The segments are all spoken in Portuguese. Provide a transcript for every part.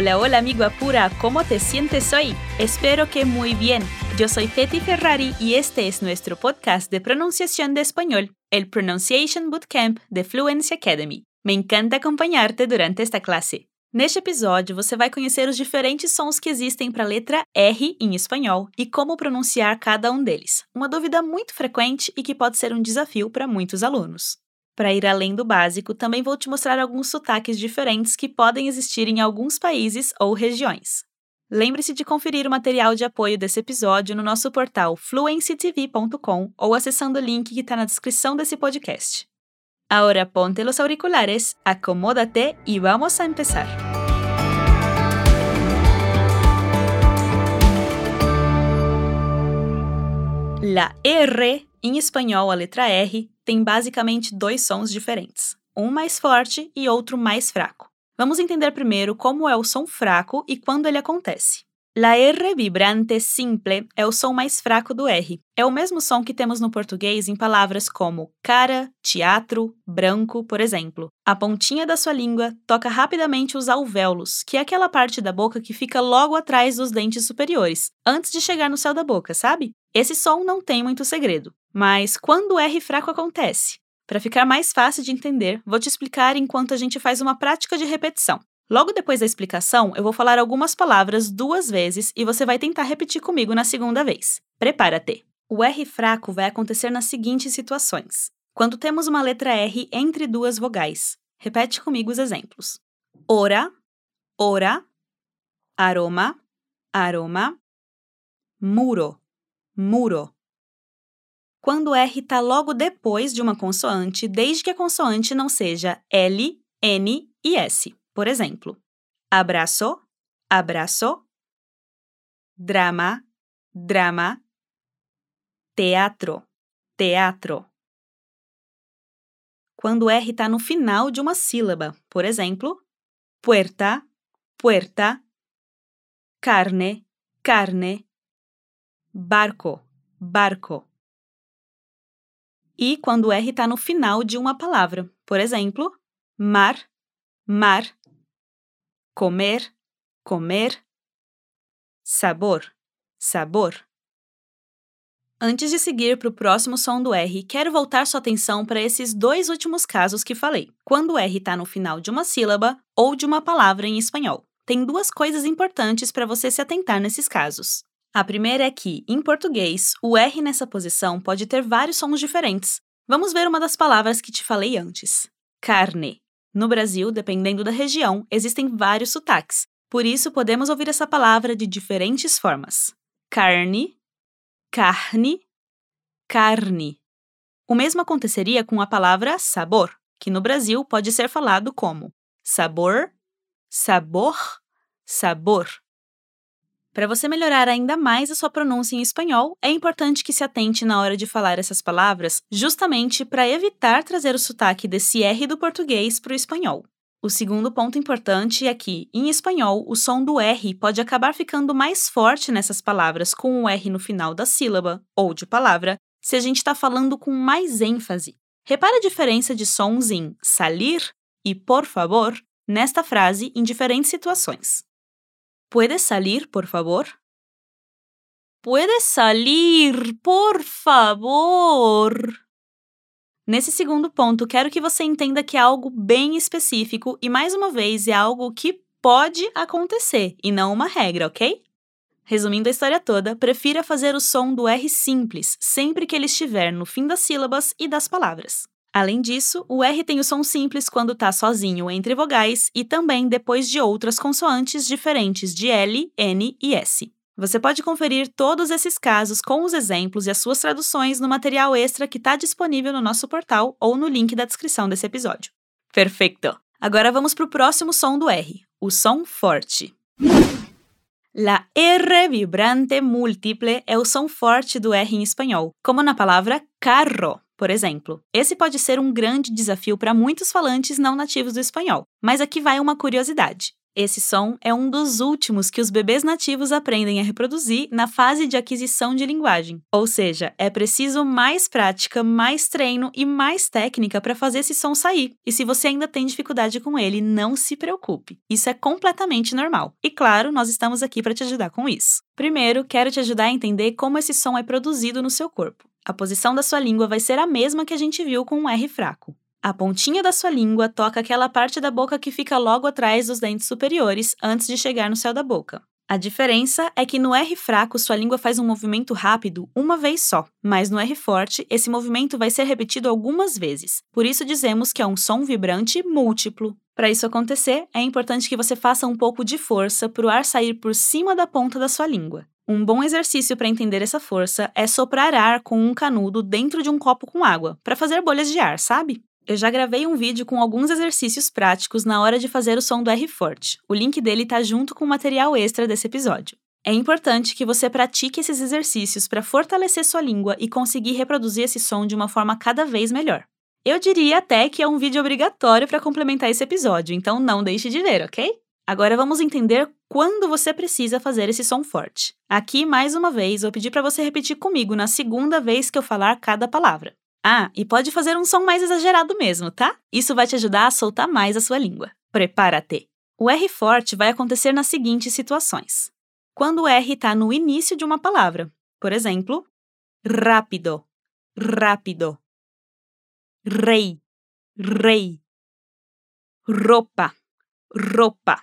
Hola, hola amigo Apura, ¿cómo te sientes hoy? Espero que muy bien. Yo soy Feti Ferrari y este es nuestro podcast de pronunciación de español, el Pronunciation Bootcamp de Fluency Academy. Me encanta acompanhar-te durante esta classe. Neste episódio, você vai conhecer os diferentes sons que existem para a letra R em espanhol e como pronunciar cada um deles. Uma dúvida muito frequente e que pode ser um desafio para muitos alunos. Para ir além do básico, também vou te mostrar alguns sotaques diferentes que podem existir em alguns países ou regiões. Lembre-se de conferir o material de apoio desse episódio no nosso portal fluencytv.com ou acessando o link que está na descrição desse podcast. Ahora ponte los auriculares, acomódate y vamos a empezar. La R, em espanhol a letra R, tem basicamente dois sons diferentes, um mais forte e outro mais fraco. Vamos entender primeiro como é o som fraco e quando ele acontece. La R vibrante simple é o som mais fraco do R. É o mesmo som que temos no português em palavras como cara, teatro, branco, por exemplo. A pontinha da sua língua toca rapidamente os alvéolos, que é aquela parte da boca que fica logo atrás dos dentes superiores, antes de chegar no céu da boca, sabe? Esse som não tem muito segredo. Mas quando o R fraco acontece? Para ficar mais fácil de entender, vou te explicar enquanto a gente faz uma prática de repetição. Logo depois da explicação, eu vou falar algumas palavras duas vezes e você vai tentar repetir comigo na segunda vez. Prepara-te! O R fraco vai acontecer nas seguintes situações: quando temos uma letra R entre duas vogais. Repete comigo os exemplos: ora, ora, aroma, aroma, muro, muro. Quando R está logo depois de uma consoante, desde que a consoante não seja L, N e S. Por exemplo, abraço, abraço, drama, drama, teatro, teatro. Quando R está no final de uma sílaba, por exemplo, puerta, puerta, carne, carne, barco, barco e quando o R está no final de uma palavra. Por exemplo, mar, mar, comer, comer, sabor, sabor. Antes de seguir para o próximo som do R, quero voltar sua atenção para esses dois últimos casos que falei, quando o R está no final de uma sílaba ou de uma palavra em espanhol. Tem duas coisas importantes para você se atentar nesses casos. A primeira é que, em português, o R nessa posição pode ter vários sons diferentes. Vamos ver uma das palavras que te falei antes: carne. No Brasil, dependendo da região, existem vários sotaques, por isso podemos ouvir essa palavra de diferentes formas: carne, carne, carne. O mesmo aconteceria com a palavra sabor, que no Brasil pode ser falado como sabor, sabor, sabor. Para você melhorar ainda mais a sua pronúncia em espanhol, é importante que se atente na hora de falar essas palavras, justamente para evitar trazer o sotaque desse R do português para o espanhol. O segundo ponto importante é que, em espanhol, o som do R pode acabar ficando mais forte nessas palavras com o R no final da sílaba ou de palavra, se a gente está falando com mais ênfase. Repare a diferença de sons em salir e por favor nesta frase em diferentes situações. ¿Puedes salir, por favor? ¿Puedes salir, por favor? Nesse segundo ponto, quero que você entenda que é algo bem específico e, mais uma vez, é algo que pode acontecer e não uma regra, ok? Resumindo a história toda, prefira fazer o som do R simples sempre que ele estiver no fim das sílabas e das palavras. Além disso, o R tem o som simples quando está sozinho entre vogais e também depois de outras consoantes diferentes de L, N e S. Você pode conferir todos esses casos com os exemplos e as suas traduções no material extra que está disponível no nosso portal ou no link da descrição desse episódio. Perfeito! Agora vamos para o próximo som do R, o som forte. La R vibrante múltiple é o som forte do R em espanhol, como na palavra carro por exemplo. Esse pode ser um grande desafio para muitos falantes não nativos do espanhol, mas aqui vai uma curiosidade. Esse som é um dos últimos que os bebês nativos aprendem a reproduzir na fase de aquisição de linguagem. Ou seja, é preciso mais prática, mais treino e mais técnica para fazer esse som sair. E se você ainda tem dificuldade com ele, não se preocupe. Isso é completamente normal. E claro, nós estamos aqui para te ajudar com isso. Primeiro, quero te ajudar a entender como esse som é produzido no seu corpo. A posição da sua língua vai ser a mesma que a gente viu com o R fraco. A pontinha da sua língua toca aquela parte da boca que fica logo atrás dos dentes superiores antes de chegar no céu da boca. A diferença é que no R fraco sua língua faz um movimento rápido uma vez só, mas no R forte esse movimento vai ser repetido algumas vezes. Por isso dizemos que é um som vibrante múltiplo. Para isso acontecer, é importante que você faça um pouco de força para o ar sair por cima da ponta da sua língua. Um bom exercício para entender essa força é soprar ar com um canudo dentro de um copo com água, para fazer bolhas de ar, sabe? Eu já gravei um vídeo com alguns exercícios práticos na hora de fazer o som do R forte. O link dele está junto com o material extra desse episódio. É importante que você pratique esses exercícios para fortalecer sua língua e conseguir reproduzir esse som de uma forma cada vez melhor. Eu diria até que é um vídeo obrigatório para complementar esse episódio, então não deixe de ver, ok? Agora vamos entender quando você precisa fazer esse som forte. Aqui, mais uma vez, vou pedir para você repetir comigo na segunda vez que eu falar cada palavra. Ah, e pode fazer um som mais exagerado mesmo, tá? Isso vai te ajudar a soltar mais a sua língua. Prepara-te! O R forte vai acontecer nas seguintes situações. Quando o R está no início de uma palavra, por exemplo, rápido, rápido, rei, rei, roupa, roupa.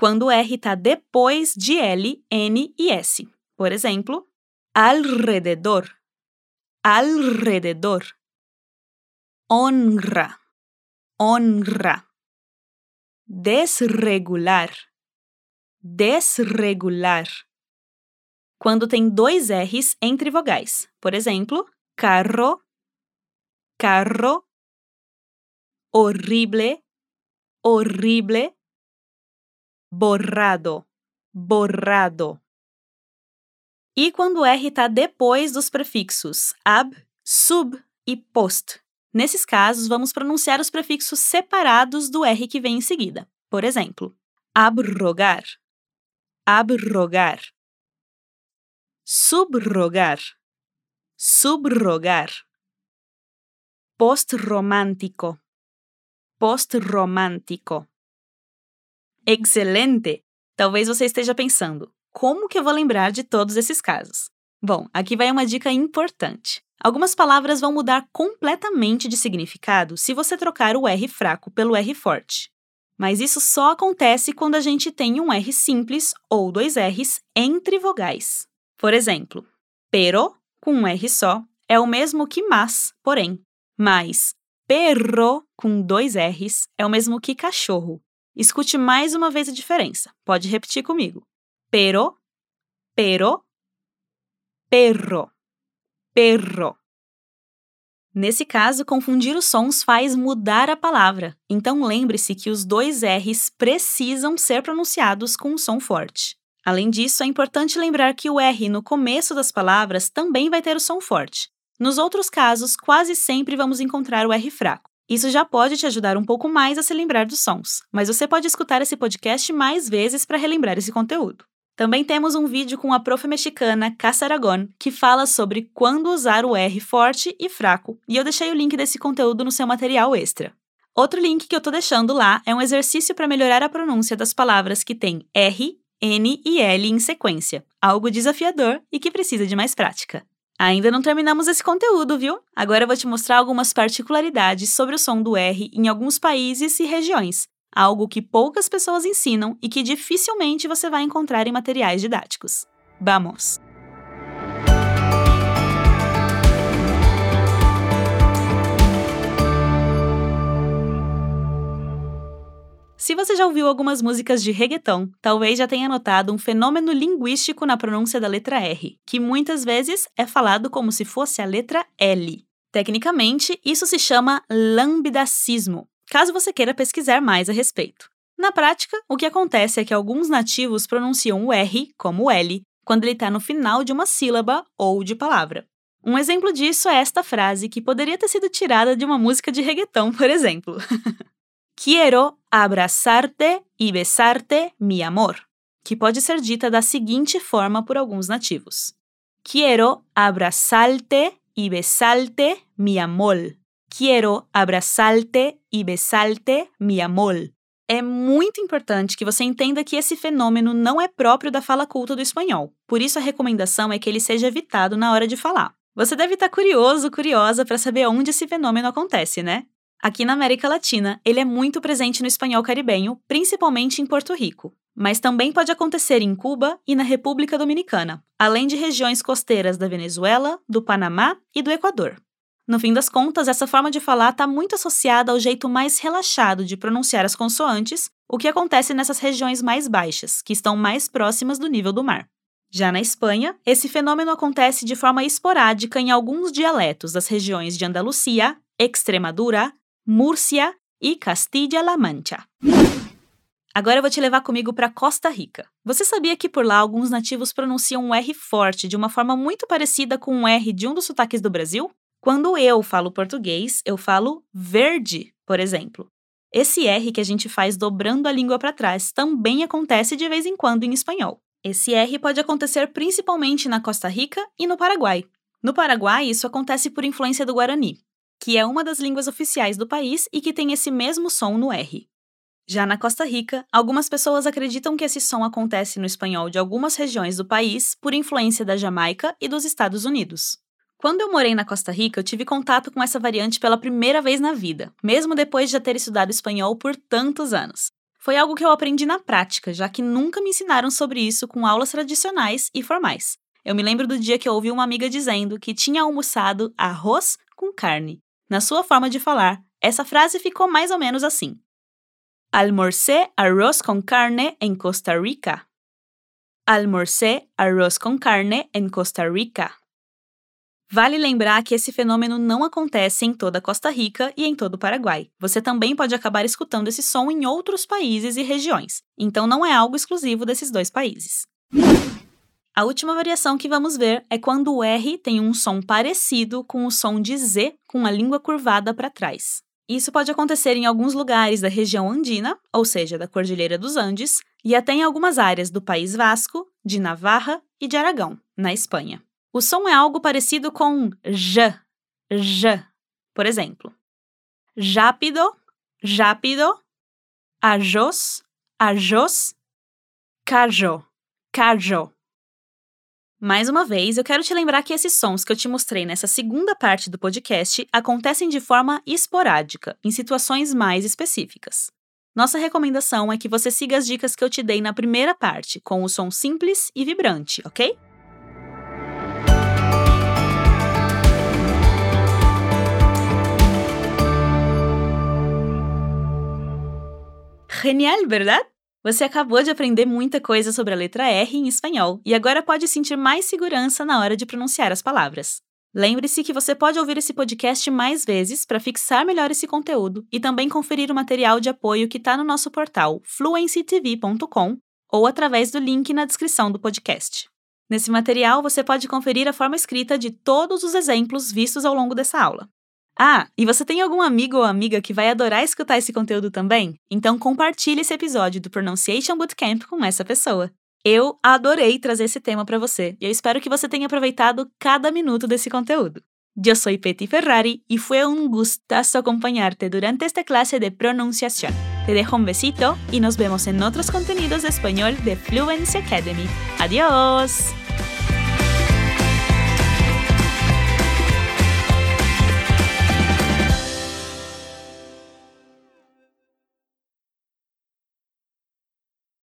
Quando R está depois de L, N e S, por exemplo, alrededor, alrededor. Honra, honra. Desregular, desregular. Quando tem dois R's entre vogais. Por exemplo, carro, carro. Horrible, horrible. Borrado, borrado. E quando o R está depois dos prefixos ab, sub e post. Nesses casos, vamos pronunciar os prefixos separados do R que vem em seguida. Por exemplo, abrogar, abrogar, subrogar, subrogar, postromântico, postromântico. Excelente! Talvez você esteja pensando, como que eu vou lembrar de todos esses casos? Bom, aqui vai uma dica importante. Algumas palavras vão mudar completamente de significado se você trocar o R fraco pelo R forte. Mas isso só acontece quando a gente tem um R simples ou dois R's entre vogais. Por exemplo, pero, com um R só, é o mesmo que mas, porém. Mas perro, com dois R's, é o mesmo que cachorro. Escute mais uma vez a diferença. Pode repetir comigo pero, pero, perro, perro. Nesse caso, confundir os sons faz mudar a palavra, então lembre-se que os dois R's precisam ser pronunciados com um som forte. Além disso, é importante lembrar que o R no começo das palavras também vai ter o som forte. Nos outros casos, quase sempre vamos encontrar o R fraco. Isso já pode te ajudar um pouco mais a se lembrar dos sons, mas você pode escutar esse podcast mais vezes para relembrar esse conteúdo. Também temos um vídeo com a prof mexicana Casa Aragon, que fala sobre quando usar o R forte e fraco, e eu deixei o link desse conteúdo no seu material extra. Outro link que eu tô deixando lá é um exercício para melhorar a pronúncia das palavras que têm R, N e L em sequência, algo desafiador e que precisa de mais prática. Ainda não terminamos esse conteúdo, viu? Agora eu vou te mostrar algumas particularidades sobre o som do R em alguns países e regiões, algo que poucas pessoas ensinam e que dificilmente você vai encontrar em materiais didáticos. Vamos! Se você já ouviu algumas músicas de reggaeton, talvez já tenha notado um fenômeno linguístico na pronúncia da letra R, que muitas vezes é falado como se fosse a letra L. Tecnicamente, isso se chama lambidacismo, caso você queira pesquisar mais a respeito. Na prática, o que acontece é que alguns nativos pronunciam o R como L quando ele está no final de uma sílaba ou de palavra. Um exemplo disso é esta frase que poderia ter sido tirada de uma música de reggaeton, por exemplo. Quiero abraçar-te e besar-te, mi amor, que pode ser dita da seguinte forma por alguns nativos: Quiero abraçar-te e besar-te, mi amor. Quiero abraçar-te e besar-te, mi amor. É muito importante que você entenda que esse fenômeno não é próprio da fala culta do espanhol, por isso a recomendação é que ele seja evitado na hora de falar. Você deve estar curioso, curiosa para saber onde esse fenômeno acontece, né? Aqui na América Latina, ele é muito presente no espanhol caribenho, principalmente em Porto Rico, mas também pode acontecer em Cuba e na República Dominicana, além de regiões costeiras da Venezuela, do Panamá e do Equador. No fim das contas, essa forma de falar está muito associada ao jeito mais relaxado de pronunciar as consoantes, o que acontece nessas regiões mais baixas, que estão mais próximas do nível do mar. Já na Espanha, esse fenômeno acontece de forma esporádica em alguns dialetos das regiões de Andalucia, Extremadura, Múrcia e Castilla-La Mancha. Agora eu vou te levar comigo para Costa Rica. Você sabia que por lá alguns nativos pronunciam um R forte de uma forma muito parecida com o R de um dos sotaques do Brasil? Quando eu falo português, eu falo verde, por exemplo. Esse R que a gente faz dobrando a língua para trás também acontece de vez em quando em espanhol. Esse R pode acontecer principalmente na Costa Rica e no Paraguai. No Paraguai, isso acontece por influência do Guarani, que é uma das línguas oficiais do país e que tem esse mesmo som no R. Já na Costa Rica, algumas pessoas acreditam que esse som acontece no espanhol de algumas regiões do país por influência da Jamaica e dos Estados Unidos. Quando eu morei na Costa Rica, eu tive contato com essa variante pela primeira vez na vida, mesmo depois de já ter estudado espanhol por tantos anos. Foi algo que eu aprendi na prática, já que nunca me ensinaram sobre isso com aulas tradicionais e formais. Eu me lembro do dia que eu ouvi uma amiga dizendo que tinha almoçado arroz com carne. Na sua forma de falar, essa frase ficou mais ou menos assim: Almorcé arroz com carne em Costa Rica. Almorcé arroz com carne em Costa Rica. Vale lembrar que esse fenômeno não acontece em toda Costa Rica e em todo o Paraguai. Você também pode acabar escutando esse som em outros países e regiões, então não é algo exclusivo desses dois países. A última variação que vamos ver é quando o R tem um som parecido com o som de Z com a língua curvada para trás. Isso pode acontecer em alguns lugares da região andina, ou seja, da Cordilheira dos Andes, e até em algumas áreas do País Vasco, de Navarra e de Aragão, na Espanha. O som é algo parecido com j, j. Por exemplo, rápido, rápido, ajos, ajos, cajo, cajo. Mais uma vez, eu quero te lembrar que esses sons que eu te mostrei nessa segunda parte do podcast acontecem de forma esporádica, em situações mais específicas. Nossa recomendação é que você siga as dicas que eu te dei na primeira parte, com o som simples e vibrante, ok? Genial, verdade? Você acabou de aprender muita coisa sobre a letra R em espanhol e agora pode sentir mais segurança na hora de pronunciar as palavras. Lembre-se que você pode ouvir esse podcast mais vezes para fixar melhor esse conteúdo e também conferir o material de apoio que está no nosso portal fluencytv.com ou através do link na descrição do podcast. Nesse material, você pode conferir a forma escrita de todos os exemplos vistos ao longo dessa aula. Ah, e você tem algum amigo ou amiga que vai adorar escutar esse conteúdo também? Então compartilhe esse episódio do Pronunciation Bootcamp com essa pessoa. Eu adorei trazer esse tema para você e eu espero que você tenha aproveitado cada minuto desse conteúdo. Eu sou Petty Ferrari y fue un gustazo acompañarte durante esta clase de pronunciación. Te dejo un besito y nos vemos en otros contenidos de español de Fluency Academy. Adiós!